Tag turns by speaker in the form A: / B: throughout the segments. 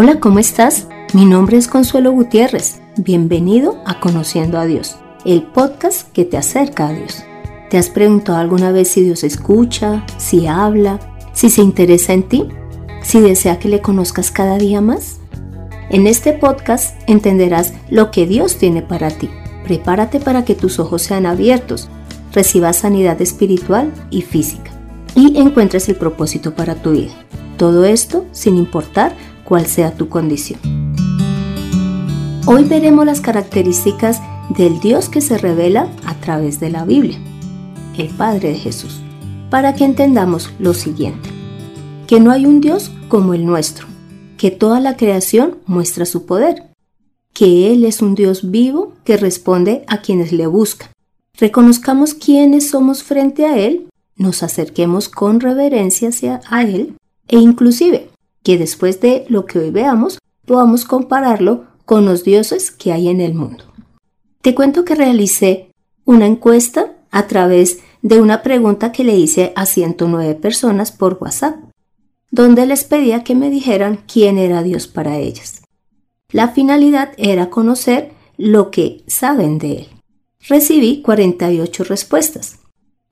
A: Hola, ¿cómo estás? Mi nombre es Consuelo Gutiérrez. Bienvenido a Conociendo a Dios, el podcast que te acerca a Dios. ¿Te has preguntado alguna vez si Dios escucha, si habla, si se interesa en ti, si desea que le conozcas cada día más? En este podcast entenderás lo que Dios tiene para ti. Prepárate para que tus ojos sean abiertos, recibas sanidad espiritual y física y encuentres el propósito para tu vida. Todo esto sin importar cuál sea tu condición. Hoy veremos las características del Dios que se revela a través de la Biblia, el Padre de Jesús, para que entendamos lo siguiente, que no hay un Dios como el nuestro, que toda la creación muestra su poder, que Él es un Dios vivo que responde a quienes le buscan. Reconozcamos quiénes somos frente a Él, nos acerquemos con reverencia hacia a Él e inclusive que después de lo que hoy veamos podamos compararlo con los dioses que hay en el mundo. Te cuento que realicé una encuesta a través de una pregunta que le hice a 109 personas por WhatsApp, donde les pedía que me dijeran quién era Dios para ellas. La finalidad era conocer lo que saben de Él. Recibí 48 respuestas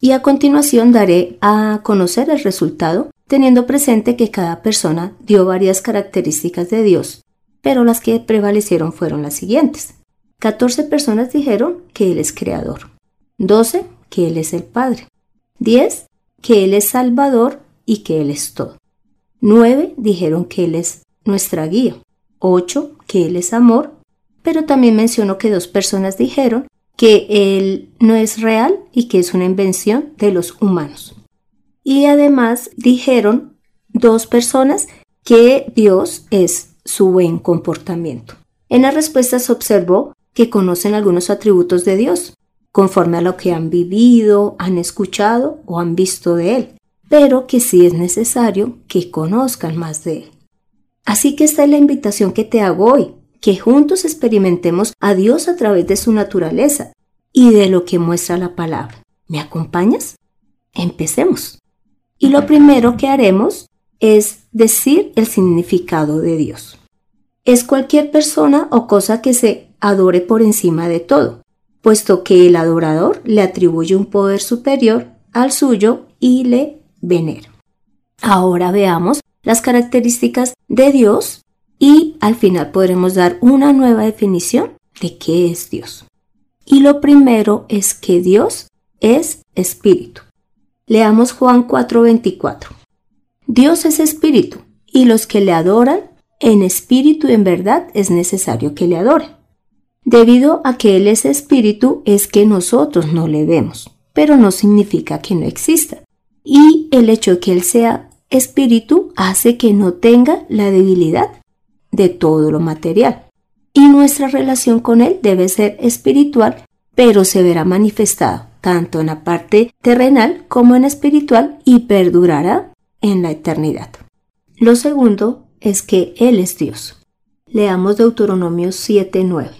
A: y a continuación daré a conocer el resultado teniendo presente que cada persona dio varias características de Dios, pero las que prevalecieron fueron las siguientes. 14 personas dijeron que Él es creador, 12 que Él es el Padre, 10 que Él es Salvador y que Él es todo, 9 dijeron que Él es nuestra guía, 8 que Él es amor, pero también mencionó que dos personas dijeron que Él no es real y que es una invención de los humanos. Y además dijeron dos personas que Dios es su buen comportamiento. En las respuestas observó que conocen algunos atributos de Dios, conforme a lo que han vivido, han escuchado o han visto de Él, pero que sí es necesario que conozcan más de Él. Así que esta es la invitación que te hago hoy, que juntos experimentemos a Dios a través de su naturaleza y de lo que muestra la palabra. ¿Me acompañas? Empecemos. Y lo primero que haremos es decir el significado de Dios. Es cualquier persona o cosa que se adore por encima de todo, puesto que el adorador le atribuye un poder superior al suyo y le venera. Ahora veamos las características de Dios y al final podremos dar una nueva definición de qué es Dios. Y lo primero es que Dios es espíritu. Leamos Juan 4:24. Dios es espíritu, y los que le adoran en espíritu y en verdad es necesario que le adoren. Debido a que Él es espíritu es que nosotros no le vemos, pero no significa que no exista. Y el hecho de que Él sea espíritu hace que no tenga la debilidad de todo lo material. Y nuestra relación con Él debe ser espiritual, pero se verá manifestada tanto en la parte terrenal como en espiritual y perdurará en la eternidad. Lo segundo es que Él es Dios. Leamos Deuteronomio 7:9.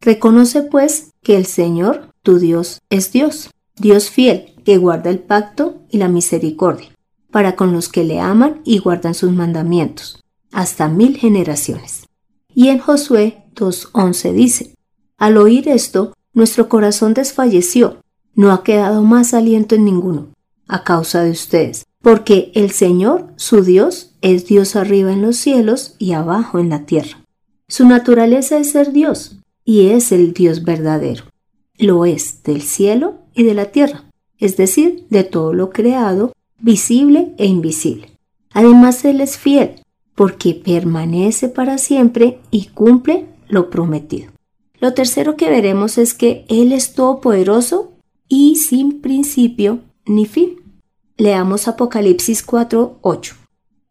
A: Reconoce pues que el Señor, tu Dios, es Dios, Dios fiel, que guarda el pacto y la misericordia, para con los que le aman y guardan sus mandamientos, hasta mil generaciones. Y en Josué 2:11 dice, Al oír esto, nuestro corazón desfalleció no ha quedado más aliento en ninguno, a causa de ustedes, porque el Señor, su Dios, es Dios arriba en los cielos y abajo en la tierra. Su naturaleza es ser Dios, y es el Dios verdadero. Lo es del cielo y de la tierra, es decir, de todo lo creado, visible e invisible. Además, Él es fiel, porque permanece para siempre y cumple lo prometido. Lo tercero que veremos es que Él es todopoderoso y sin principio ni fin. Leamos Apocalipsis 4:8.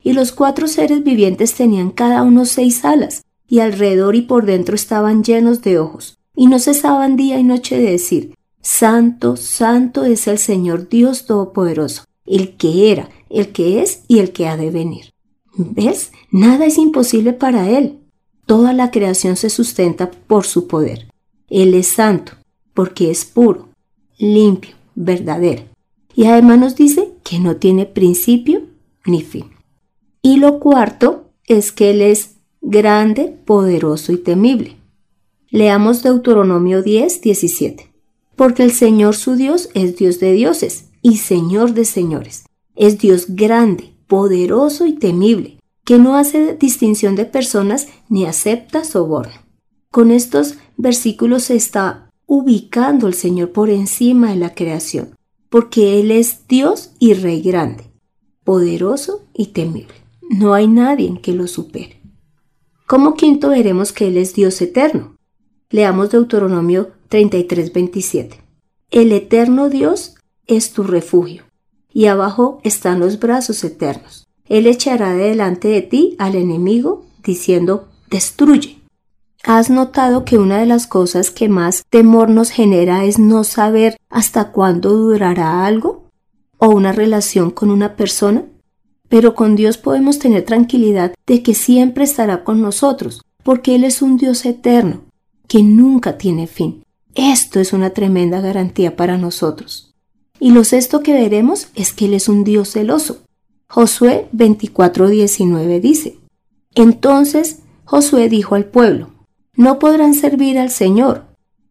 A: Y los cuatro seres vivientes tenían cada uno seis alas, y alrededor y por dentro estaban llenos de ojos, y no cesaban día y noche de decir, Santo, Santo es el Señor Dios Todopoderoso, el que era, el que es y el que ha de venir. ¿Ves? Nada es imposible para Él. Toda la creación se sustenta por su poder. Él es santo, porque es puro, limpio, verdadero. Y además nos dice que no tiene principio ni fin. Y lo cuarto es que Él es grande, poderoso y temible. Leamos Deuteronomio 10, 17. Porque el Señor su Dios es Dios de dioses y Señor de señores. Es Dios grande, poderoso y temible, que no hace distinción de personas ni acepta soborno. Con estos versículos se está ubicando el Señor por encima de la creación, porque Él es Dios y Rey grande, poderoso y temible. No hay nadie que lo supere. Como quinto veremos que Él es Dios eterno. Leamos Deuteronomio 33, 27. El eterno Dios es tu refugio, y abajo están los brazos eternos. Él echará delante de ti al enemigo, diciendo, destruye. ¿Has notado que una de las cosas que más temor nos genera es no saber hasta cuándo durará algo? ¿O una relación con una persona? Pero con Dios podemos tener tranquilidad de que siempre estará con nosotros, porque Él es un Dios eterno, que nunca tiene fin. Esto es una tremenda garantía para nosotros. Y lo sexto que veremos es que Él es un Dios celoso. Josué 24:19 dice, Entonces Josué dijo al pueblo, No podrán servir al Señor,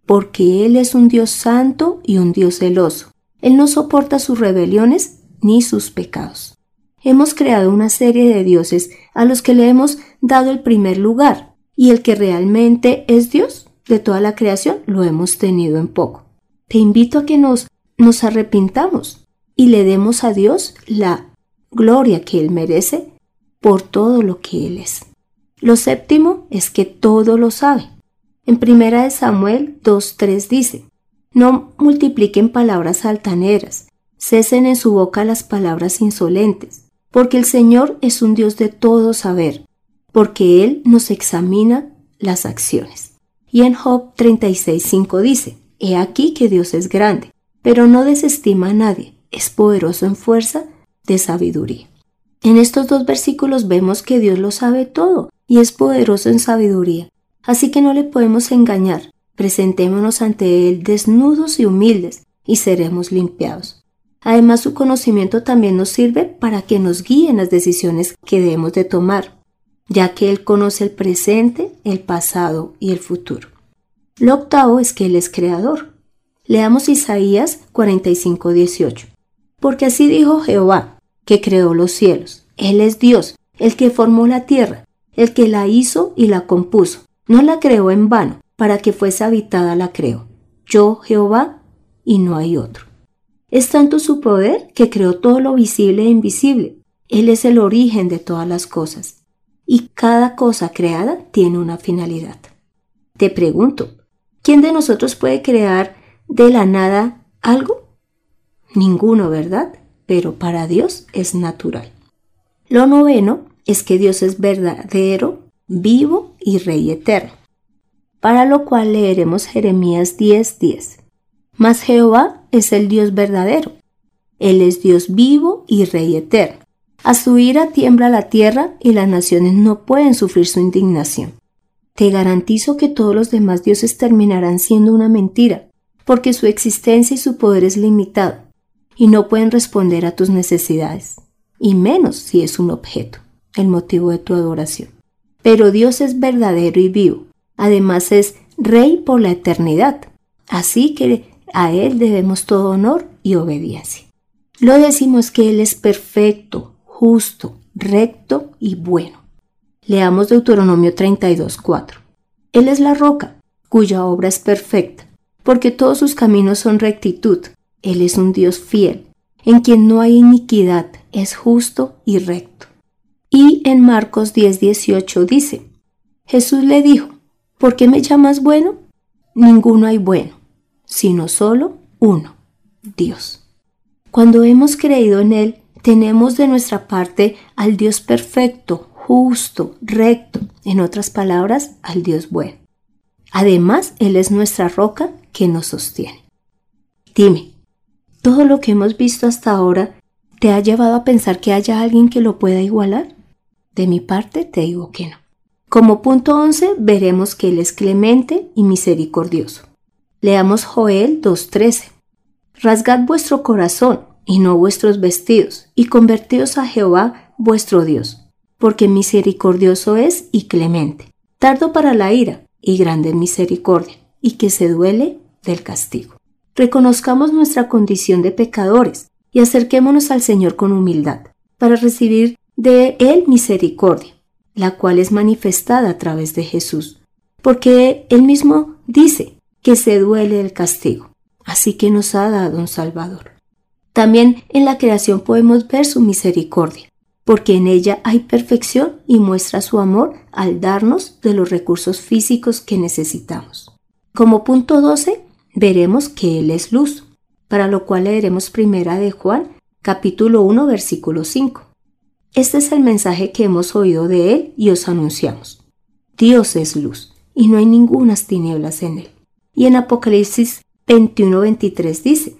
A: porque Él es un Dios santo y un Dios celoso. Él no soporta sus rebeliones ni sus pecados. Hemos creado una serie de dioses a los que le hemos dado el primer lugar, y el que realmente es Dios de toda la creación lo hemos tenido en poco. Te invito a que nos nos arrepintamos y le demos a Dios la gloria que Él merece por todo lo que Él es. Lo séptimo es que todo lo sabe. En primera de Samuel 2.3 dice, No multipliquen palabras altaneras, cesen en su boca las palabras insolentes, porque el Señor es un Dios de todo saber, porque Él nos examina las acciones. Y en Job 36.5 dice, He aquí que Dios es grande, pero no desestima a nadie, es poderoso en fuerza de sabiduría. En estos dos versículos vemos que Dios lo sabe todo y es poderoso en sabiduría, así que no le podemos engañar. Presentémonos ante Él desnudos y humildes y seremos limpiados. Además, su conocimiento también nos sirve para que nos guíen las decisiones que debemos de tomar, ya que Él conoce el presente, el pasado y el futuro. Lo octavo es que Él es creador. Leamos Isaías 45, 18. Porque así dijo Jehová, que creó los cielos. Él es Dios, el que formó la tierra, el que la hizo y la compuso. No la creó en vano, para que fuese habitada la creó. Yo, Jehová, y no hay otro. Es tanto su poder que creó todo lo visible e invisible. Él es el origen de todas las cosas. Y cada cosa creada tiene una finalidad. Te pregunto, ¿quién de nosotros puede crear de la nada algo? Ninguno, ¿verdad? Pero para Dios es natural. Lo noveno es que Dios es verdadero, vivo y rey eterno. Para lo cual leeremos Jeremías 10:10. Mas Jehová es el Dios verdadero. Él es Dios vivo y rey eterno. A su ira tiembla la tierra y las naciones no pueden sufrir su indignación. Te garantizo que todos los demás dioses terminarán siendo una mentira, porque su existencia y su poder es limitado y no pueden responder a tus necesidades, y menos si es un objeto, el motivo de tu adoración. Pero Dios es verdadero y vivo, además es Rey por la eternidad, así que a Él debemos todo honor y obediencia. Lo decimos que Él es perfecto, justo, recto y bueno. Leamos Deuteronomio 32.4. Él es la roca, cuya obra es perfecta porque todos sus caminos son rectitud. Él es un Dios fiel, en quien no hay iniquidad, es justo y recto. Y en Marcos 10:18 dice, Jesús le dijo, ¿por qué me llamas bueno? Ninguno hay bueno, sino solo uno, Dios. Cuando hemos creído en Él, tenemos de nuestra parte al Dios perfecto, justo, recto, en otras palabras, al Dios bueno. Además, Él es nuestra roca que nos sostiene. Dime, ¿todo lo que hemos visto hasta ahora te ha llevado a pensar que haya alguien que lo pueda igualar? De mi parte te digo que no. Como punto 11 veremos que Él es clemente y misericordioso. Leamos Joel 2.13. Rasgad vuestro corazón y no vuestros vestidos, y convertíos a Jehová vuestro Dios, porque misericordioso es y clemente, tardo para la ira y grande misericordia, y que se duele del castigo. Reconozcamos nuestra condición de pecadores y acerquémonos al Señor con humildad, para recibir de Él misericordia, la cual es manifestada a través de Jesús, porque Él mismo dice que se duele del castigo, así que nos ha dado un Salvador. También en la creación podemos ver su misericordia, porque en ella hay perfección y muestra su amor al darnos de los recursos físicos que necesitamos. Como punto 12, veremos que Él es luz, para lo cual leeremos primera de Juan, capítulo 1, versículo 5. Este es el mensaje que hemos oído de Él y os anunciamos. Dios es luz, y no hay ningunas tinieblas en Él. Y en Apocalipsis 21-23 dice,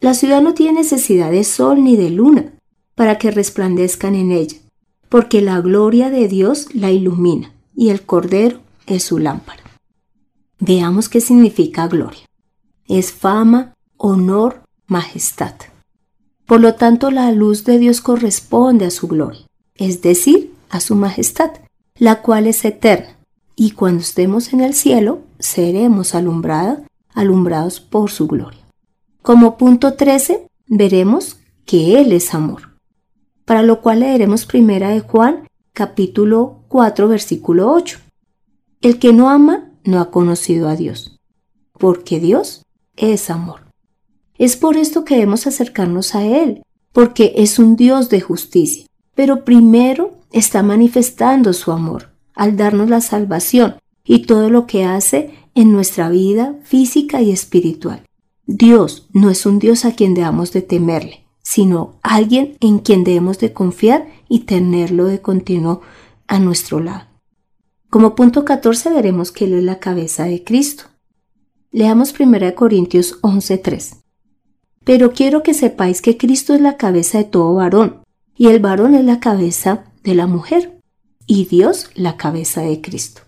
A: La ciudad no tiene necesidad de sol ni de luna, para que resplandezcan en ella, porque la gloria de Dios la ilumina y el Cordero es su lámpara. Veamos qué significa gloria. Es fama, honor, majestad. Por lo tanto, la luz de Dios corresponde a su gloria, es decir, a su majestad, la cual es eterna, y cuando estemos en el cielo, seremos alumbrados, alumbrados por su gloria. Como punto 13, veremos que Él es amor para lo cual leeremos primera de Juan capítulo 4 versículo 8. El que no ama no ha conocido a Dios, porque Dios es amor. Es por esto que debemos acercarnos a Él, porque es un Dios de justicia, pero primero está manifestando su amor al darnos la salvación y todo lo que hace en nuestra vida física y espiritual. Dios no es un Dios a quien debamos de temerle, sino alguien en quien debemos de confiar y tenerlo de continuo a nuestro lado. Como punto 14 veremos que Él es la cabeza de Cristo. Leamos 1 Corintios 11:3. Pero quiero que sepáis que Cristo es la cabeza de todo varón, y el varón es la cabeza de la mujer, y Dios la cabeza de Cristo.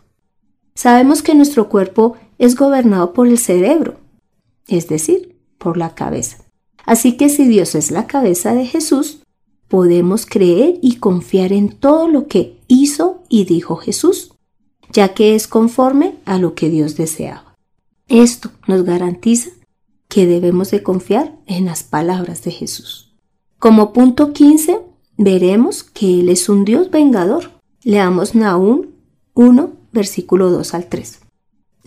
A: Sabemos que nuestro cuerpo es gobernado por el cerebro, es decir, por la cabeza. Así que si Dios es la cabeza de Jesús, podemos creer y confiar en todo lo que hizo y dijo Jesús, ya que es conforme a lo que Dios deseaba. Esto nos garantiza que debemos de confiar en las palabras de Jesús. Como punto 15, veremos que Él es un Dios vengador. Leamos Nahum 1, versículo 2 al 3.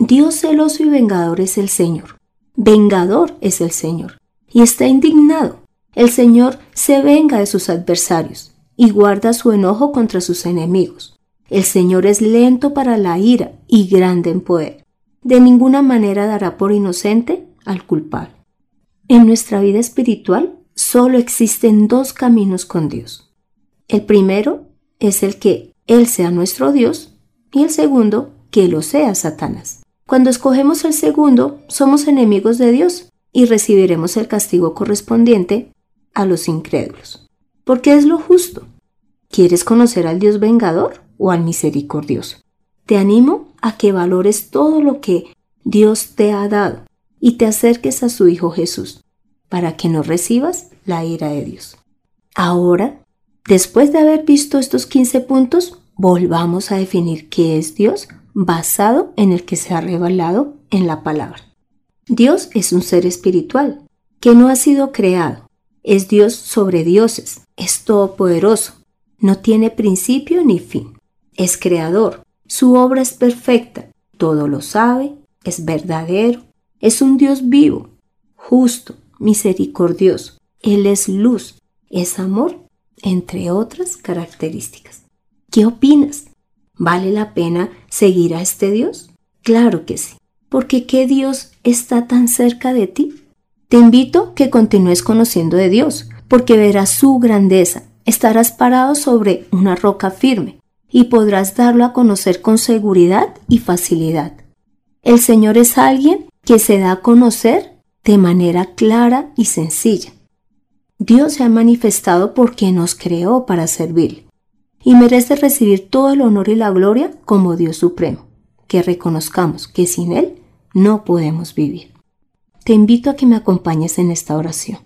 A: Dios celoso y vengador es el Señor. Vengador es el Señor y está indignado. El Señor se venga de sus adversarios y guarda su enojo contra sus enemigos. El Señor es lento para la ira y grande en poder. De ninguna manera dará por inocente al culpable. En nuestra vida espiritual solo existen dos caminos con Dios. El primero es el que Él sea nuestro Dios y el segundo que lo sea Satanás. Cuando escogemos el segundo, somos enemigos de Dios y recibiremos el castigo correspondiente a los incrédulos. Porque es lo justo. ¿Quieres conocer al Dios vengador o al misericordioso? Te animo a que valores todo lo que Dios te ha dado y te acerques a su Hijo Jesús, para que no recibas la ira de Dios. Ahora, después de haber visto estos 15 puntos, volvamos a definir qué es Dios basado en el que se ha revelado en la palabra. Dios es un ser espiritual que no ha sido creado. Es Dios sobre dioses, es todopoderoso, no tiene principio ni fin. Es creador, su obra es perfecta, todo lo sabe, es verdadero, es un Dios vivo, justo, misericordioso. Él es luz, es amor, entre otras características. ¿Qué opinas? ¿Vale la pena seguir a este Dios? Claro que sí porque ¿qué Dios está tan cerca de ti? Te invito que continúes conociendo de Dios, porque verás su grandeza, estarás parado sobre una roca firme y podrás darlo a conocer con seguridad y facilidad. El Señor es alguien que se da a conocer de manera clara y sencilla. Dios se ha manifestado porque nos creó para servir y merece recibir todo el honor y la gloria como Dios supremo que reconozcamos que sin Él no podemos vivir. Te invito a que me acompañes en esta oración.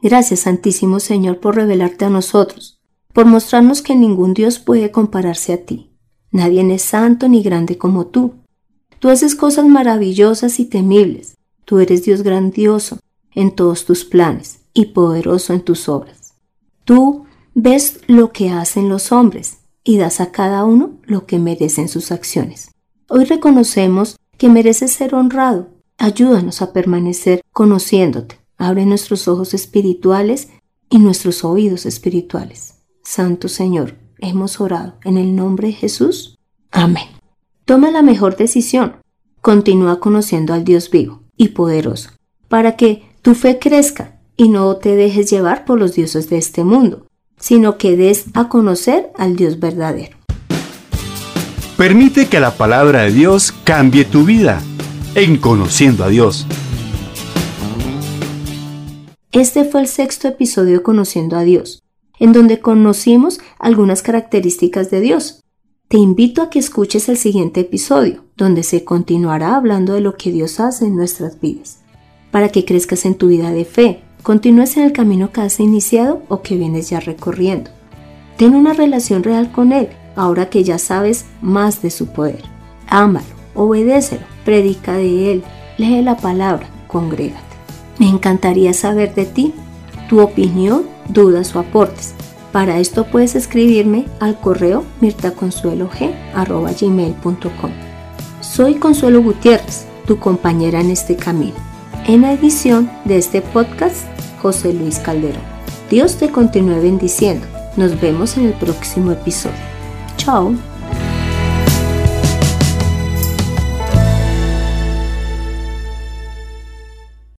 A: Gracias, Santísimo Señor, por revelarte a nosotros, por mostrarnos que ningún Dios puede compararse a ti. Nadie es santo ni grande como tú. Tú haces cosas maravillosas y temibles. Tú eres Dios grandioso en todos tus planes y poderoso en tus obras. Tú ves lo que hacen los hombres y das a cada uno lo que merecen sus acciones. Hoy reconocemos que mereces ser honrado. Ayúdanos a permanecer conociéndote. Abre nuestros ojos espirituales y nuestros oídos espirituales. Santo Señor, hemos orado en el nombre de Jesús. Amén. Toma la mejor decisión. Continúa conociendo al Dios vivo y poderoso, para que tu fe crezca y no te dejes llevar por los dioses de este mundo, sino que des a conocer al Dios verdadero.
B: Permite que la palabra de Dios cambie tu vida en conociendo a Dios.
A: Este fue el sexto episodio de Conociendo a Dios, en donde conocimos algunas características de Dios. Te invito a que escuches el siguiente episodio, donde se continuará hablando de lo que Dios hace en nuestras vidas, para que crezcas en tu vida de fe, continúes en el camino que has iniciado o que vienes ya recorriendo. Ten una relación real con Él, ahora que ya sabes más de su poder. Ámalo, obedécelo, predica de Él, lee la palabra, congrégate. Me encantaría saber de ti, tu opinión, dudas o aportes. Para esto puedes escribirme al correo mirtaconsuelog.com. Soy Consuelo Gutiérrez, tu compañera en este camino. En la edición de este podcast, José Luis Calderón. Dios te continúe bendiciendo. Nos vemos en el próximo episodio. Chao.